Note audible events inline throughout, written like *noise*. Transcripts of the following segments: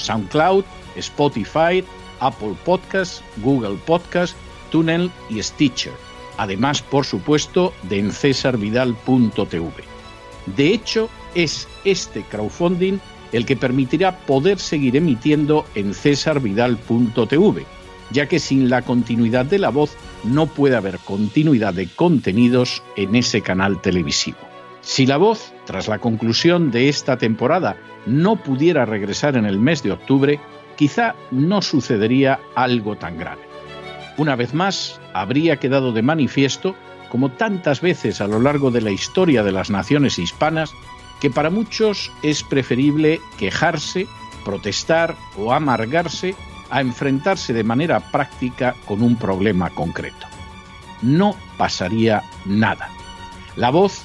SoundCloud, Spotify, Apple Podcasts, Google Podcasts, Tunnel y Stitcher. Además, por supuesto, de en cesarvidal.tv. De hecho, es este crowdfunding el que permitirá poder seguir emitiendo en cesarvidal.tv, ya que sin la continuidad de la voz no puede haber continuidad de contenidos en ese canal televisivo. Si la voz, tras la conclusión de esta temporada, no pudiera regresar en el mes de octubre, quizá no sucedería algo tan grave. Una vez más, habría quedado de manifiesto, como tantas veces a lo largo de la historia de las naciones hispanas, que para muchos es preferible quejarse, protestar o amargarse a enfrentarse de manera práctica con un problema concreto. No pasaría nada. La voz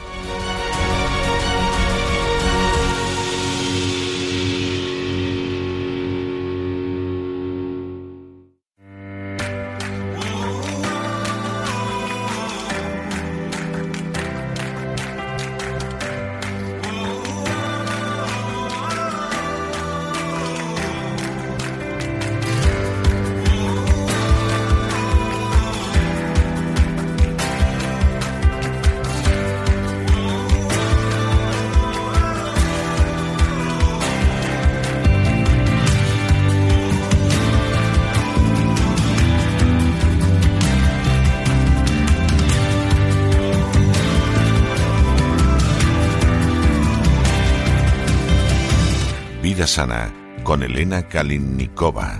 Sana con Elena Kalinnikova.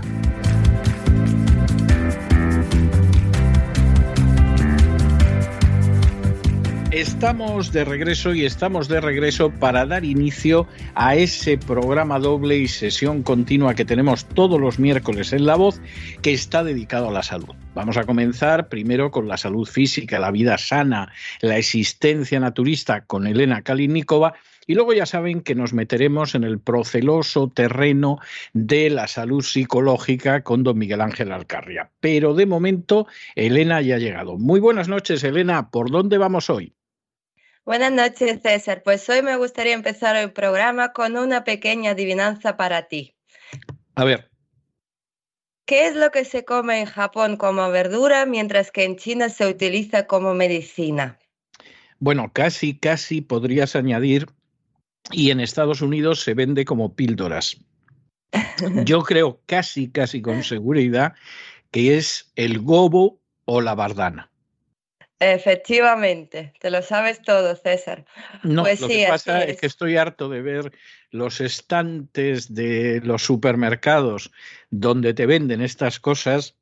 Estamos de regreso y estamos de regreso para dar inicio a ese programa doble y sesión continua que tenemos todos los miércoles en La Voz que está dedicado a la salud. Vamos a comenzar primero con la salud física, la vida sana, la existencia naturista con Elena Kalinnikova y luego ya saben que nos meteremos en el proceloso terreno de la salud psicológica con don Miguel Ángel Alcarria. Pero de momento, Elena ya ha llegado. Muy buenas noches, Elena. ¿Por dónde vamos hoy? Buenas noches, César. Pues hoy me gustaría empezar el programa con una pequeña adivinanza para ti. A ver. ¿Qué es lo que se come en Japón como verdura mientras que en China se utiliza como medicina? Bueno, casi, casi podrías añadir y en Estados Unidos se vende como píldoras. Yo *laughs* creo casi, casi con seguridad que es el gobo o la bardana. Efectivamente, te lo sabes todo, César. No, pues lo que pasa es. que estoy harto de ver los estantes de los supermercados donde te venden estas cosas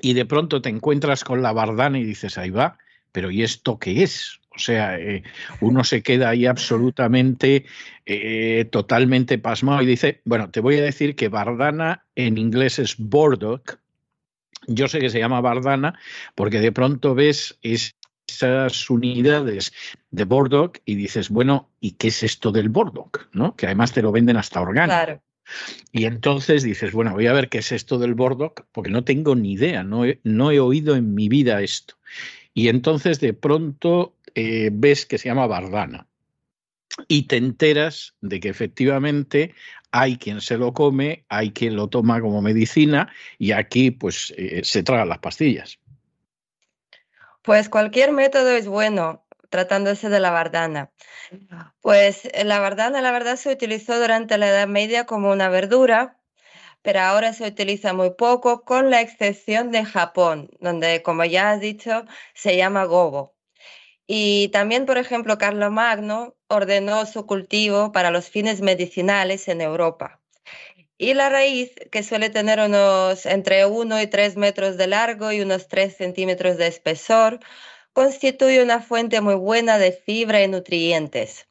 y de pronto te encuentras con la bardana y dices, ahí va, pero ¿y esto qué es? O sea, eh, uno se queda ahí absolutamente, eh, totalmente pasmado y dice, bueno, te voy a decir que Bardana en inglés es Bordock. Yo sé que se llama Bardana porque de pronto ves esas unidades de Bordock y dices, bueno, ¿y qué es esto del Bordock? ¿No? Que además te lo venden hasta orgánico. Claro. Y entonces dices, bueno, voy a ver qué es esto del Bordock, porque no tengo ni idea, no no he oído en mi vida esto. Y entonces de pronto eh, ves que se llama Bardana y te enteras de que efectivamente hay quien se lo come, hay quien lo toma como medicina y aquí pues eh, se tragan las pastillas. Pues cualquier método es bueno tratándose de la bardana. Pues eh, la bardana la verdad se utilizó durante la Edad Media como una verdura, pero ahora se utiliza muy poco con la excepción de Japón, donde como ya has dicho se llama gobo. Y también, por ejemplo, Carlomagno ordenó su cultivo para los fines medicinales en Europa. Y la raíz, que suele tener unos entre 1 y 3 metros de largo y unos 3 centímetros de espesor, constituye una fuente muy buena de fibra y nutrientes.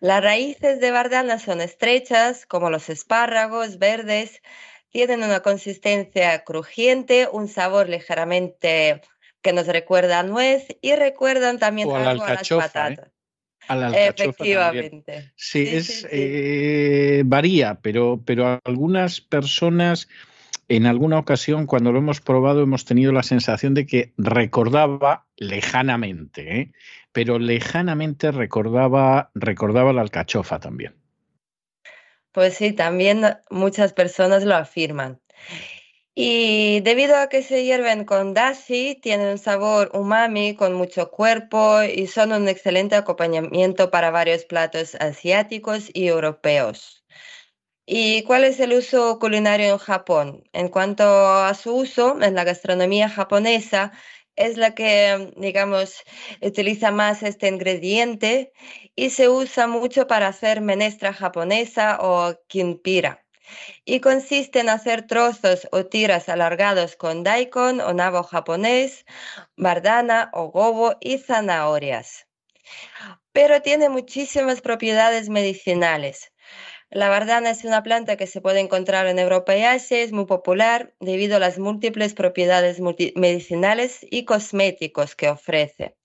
Las raíces de bardana son estrechas, como los espárragos verdes, tienen una consistencia crujiente, un sabor ligeramente que nos recuerda a nuez y recuerdan también algo a, las ¿eh? patatas. Efectivamente. Sí, es, eh, varía, pero, pero algunas personas en alguna ocasión cuando lo hemos probado hemos tenido la sensación de que recordaba lejanamente, ¿eh? pero lejanamente recordaba, recordaba la alcachofa también. Pues sí, también muchas personas lo afirman. Y debido a que se hierven con dashi, tienen un sabor umami con mucho cuerpo y son un excelente acompañamiento para varios platos asiáticos y europeos. ¿Y cuál es el uso culinario en Japón? En cuanto a su uso en la gastronomía japonesa, es la que, digamos, utiliza más este ingrediente y se usa mucho para hacer menestra japonesa o kinpira y consiste en hacer trozos o tiras alargados con daikon o nabo japonés, bardana o gobo y zanahorias. Pero tiene muchísimas propiedades medicinales. La bardana es una planta que se puede encontrar en Europa y Asia, es muy popular debido a las múltiples propiedades medicinales y cosméticos que ofrece.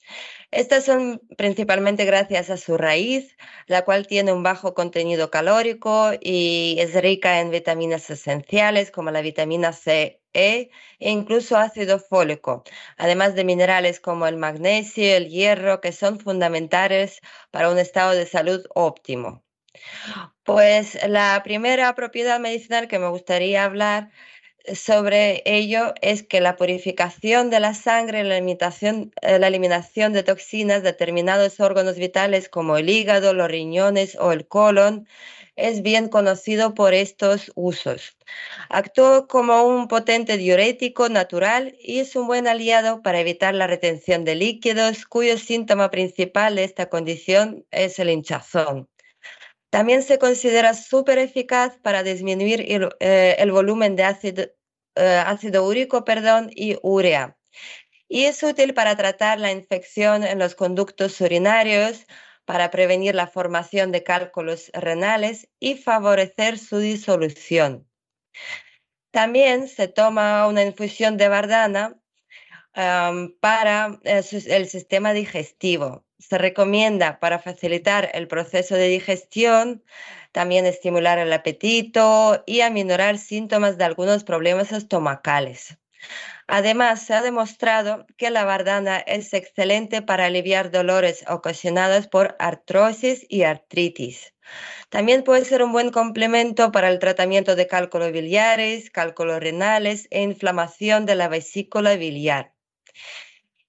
Estas son principalmente gracias a su raíz, la cual tiene un bajo contenido calórico y es rica en vitaminas esenciales como la vitamina C, E e incluso ácido fólico, además de minerales como el magnesio, el hierro, que son fundamentales para un estado de salud óptimo. Pues la primera propiedad medicinal que me gustaría hablar sobre ello es que la purificación de la sangre, la eliminación, eh, la eliminación de toxinas de determinados órganos vitales como el hígado, los riñones o el colon es bien conocido por estos usos. Actúa como un potente diurético natural y es un buen aliado para evitar la retención de líquidos, cuyo síntoma principal de esta condición es el hinchazón. También se considera súper eficaz para disminuir el, eh, volumen de ácido, eh, ácido úrico perdón, y urea. Y es útil para tratar la infección en los conductos urinarios, para prevenir la formación de cálculos renales y favorecer su disolución. También se toma una infusión de bardana para eh, el sistema digestivo se recomienda para facilitar el proceso de digestión, también estimular el apetito y aminorar síntomas de algunos problemas estomacales. Además, se ha demostrado que la bardana es excelente para aliviar dolores ocasionados por artrosis y artritis. También puede ser un buen complemento para el tratamiento de cálculos biliares, cálculos renales e inflamación de la vesícula biliar.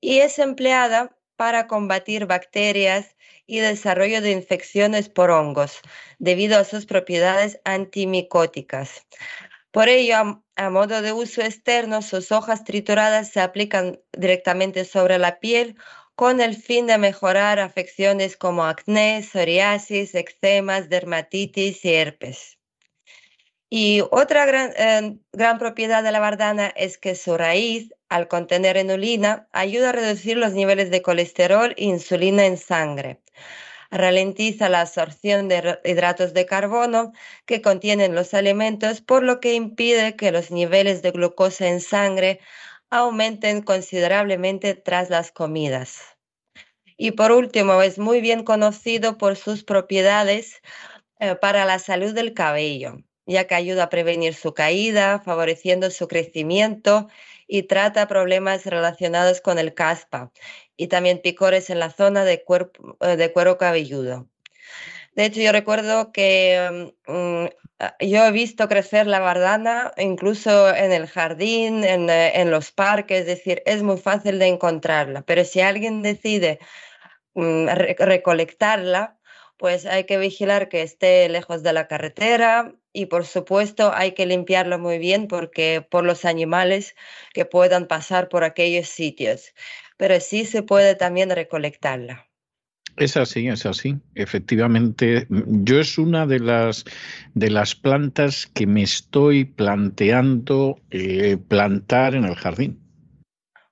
Y es empleada para combatir bacterias y desarrollo de infecciones por hongos, debido a sus propiedades antimicóticas. Por ello, a, modo de uso externo, sus hojas trituradas se aplican directamente sobre la piel con el fin de mejorar afecciones como acné, psoriasis, eczemas, dermatitis y herpes. Y otra gran, eh, propiedad de la bardana es que su raíz al contener inulina, ayuda a reducir los niveles de colesterol e insulina en sangre. Ralentiza la absorción de hidratos de carbono que contienen los alimentos, por lo que impide que los niveles de glucosa en sangre aumenten considerablemente tras las comidas. Y por último, es muy bien conocido por sus propiedades eh, para la salud del cabello, ya que ayuda a prevenir su caída, favoreciendo su crecimiento y trata problemas relacionados con el caspa y también picores en la zona de, cuerpo, eh, de cuero cabelludo. De hecho, yo recuerdo que mm, yo he visto crecer la bardana incluso en el jardín, en, eh, en, los parques, es decir, es muy fácil de encontrarla, pero si alguien decide mm, recolectarla, pues hay que vigilar que esté lejos de la carretera y por supuesto hay que limpiarlo muy bien porque por los animales que puedan pasar por aquellos sitios. Pero sí se puede también recolectarla. Es así, es así. Efectivamente, yo es una de las de las plantas que me estoy planteando eh, plantar en el jardín.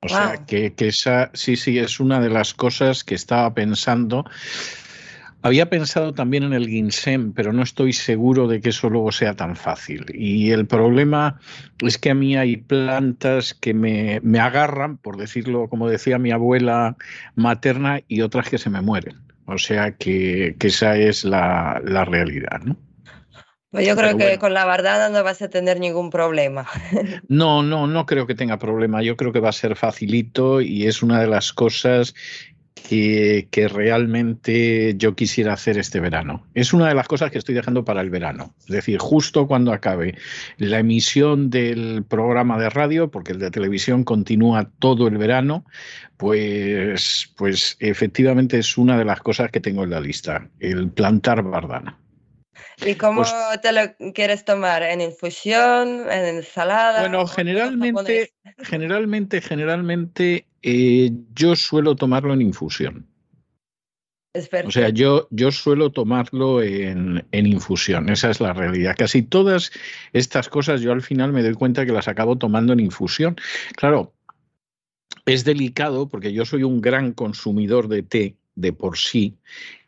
O sea, que, que, esa sí, sí, es una de las cosas que estaba pensando había pensado también en el ginseng, pero no estoy seguro de que eso luego sea tan fácil. Y el problema es que a mí hay plantas que me, agarran, por decirlo como decía mi abuela materna, y otras que se me mueren. O sea que, esa es la, realidad, ¿no? Pues yo creo que con la bardana no vas a tener ningún problema. *laughs* No, no, no creo que tenga problema. Yo creo que va a ser facilito y es una de las cosas que, realmente yo quisiera hacer este verano. Es una de las cosas que estoy dejando para el verano. Es decir, justo cuando acabe la emisión del programa de radio, porque el de televisión continúa todo el verano, pues, pues efectivamente es una de las cosas que tengo en la lista, el plantar bardana. ¿Y cómo pues te lo quieres tomar? ¿En infusión? ¿En ensalada? Bueno, generalmente, generalmente, generalmente eh, yo suelo tomarlo en infusión. O sea, yo, yo suelo tomarlo en, en, infusión, esa es la realidad. Casi todas estas cosas yo al final me doy cuenta que las acabo tomando en infusión. Claro, es delicado porque yo soy un gran consumidor de té de por sí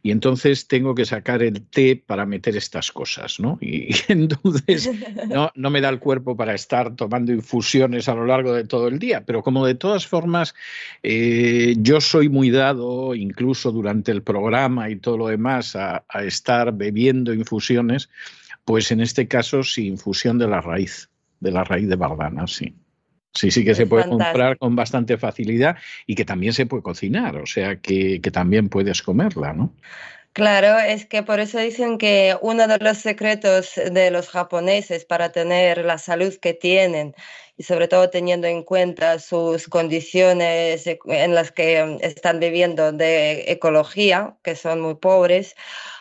y entonces tengo que sacar el té para meter estas cosas, ¿no? Y, *laughs* entonces no, no, me da el cuerpo para estar tomando infusiones a lo largo de todo el día, pero como de todas formas eh, yo soy muy dado, incluso durante el programa y todo lo demás, a, a estar bebiendo infusiones, pues en este caso sí, infusión de la raíz, de la raíz de bardana, sí. Sí, sí que se puede comprar con bastante facilidad y que también se puede cocinar, o sea que, que, también puedes comerla, ¿no? Claro, es que por eso dicen que uno de los secretos de los japoneses para tener la salud que tienen y sobre todo teniendo en cuenta sus condiciones en las que están viviendo de ecología, que son muy pobres,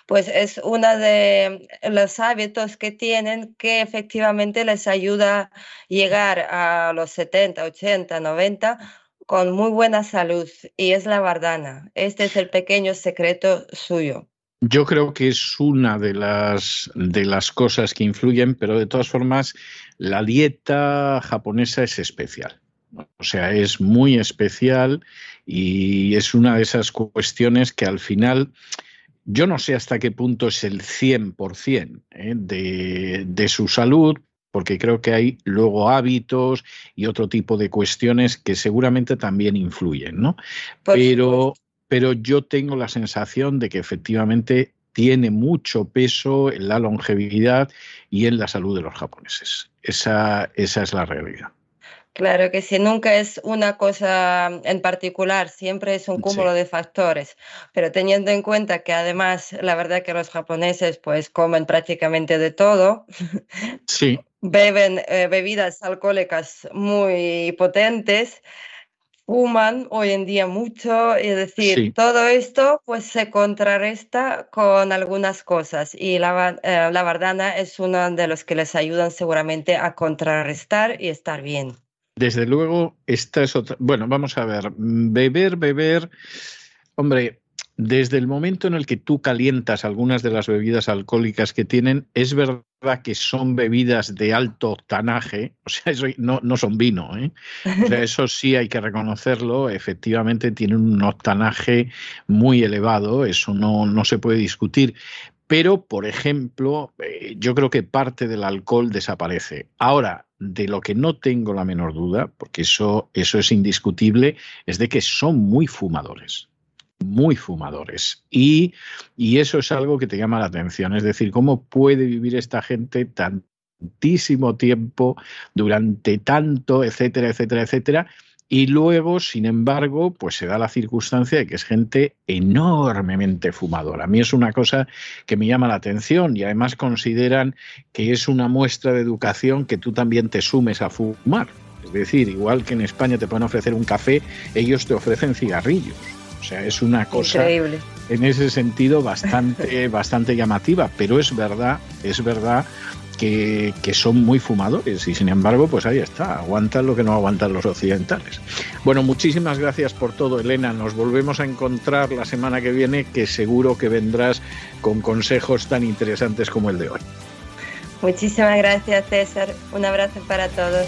pues es uno de los hábitos que tienen que efectivamente les ayuda a llegar a los 70, 80, 90 con muy buena salud y es la bardana. Este es el pequeño secreto suyo. Yo creo que es una de las, de las cosas que influyen, pero de todas formas la dieta japonesa es especial. O sea, es muy especial y es una de esas cuestiones que al final yo no sé hasta qué punto es el 100% ¿eh? de, de su salud, porque creo que hay luego hábitos y otro tipo de cuestiones que seguramente también influyen, ¿no? pero, pero yo tengo la sensación de que efectivamente tiene mucho peso en la longevidad y en la salud de los japoneses. Esa, esa es la realidad. Claro que sí, nunca es una cosa en particular, siempre es un cúmulo de factores, pero teniendo en cuenta que además la verdad que los japoneses pues comen prácticamente de todo, sí. *laughs* beben eh, bebidas alcohólicas muy potentes, fuman hoy en día mucho, es decir, todo esto pues se contrarresta con algunas cosas y la, eh, la bardana es uno de los que les ayudan seguramente a contrarrestar y estar bien. Desde luego, esta es otra. Bueno, vamos a ver. Beber, beber. Hombre, desde el momento en el que tú calientas algunas de las bebidas alcohólicas que tienen, es verdad que son bebidas de alto octanaje, o sea, eso no, no son vino, ¿eh? o sea, eso sí hay que reconocerlo, efectivamente tienen un octanaje muy elevado, eso no, no se puede discutir, pero, por ejemplo, eh, yo creo que parte del alcohol desaparece. Ahora, de lo que no tengo la menor duda, porque eso, eso es indiscutible, es de que son muy fumadores muy fumadores. Y, y, eso es algo que te llama la atención. Es decir, ¿cómo puede vivir esta gente tantísimo tiempo, durante tanto, etcétera, etcétera, etcétera? Y luego, sin embargo, pues se da la circunstancia de que es gente enormemente fumadora. A mí es una cosa que me llama la atención y además consideran que es una muestra de educación que tú también te sumes a fumar. Es decir, igual que en España te pueden ofrecer un café, ellos te ofrecen cigarrillos. O sea, es una cosa Increíble. en ese sentido bastante, *laughs* bastante llamativa, pero es verdad, es verdad que, son muy fumadores y sin embargo, pues ahí está, aguantan lo que no aguantan los occidentales. Bueno, muchísimas gracias por todo, Elena. Nos volvemos a encontrar la semana que viene, que seguro que vendrás con consejos tan interesantes como el de hoy. Muchísimas gracias, César. Un abrazo para todos.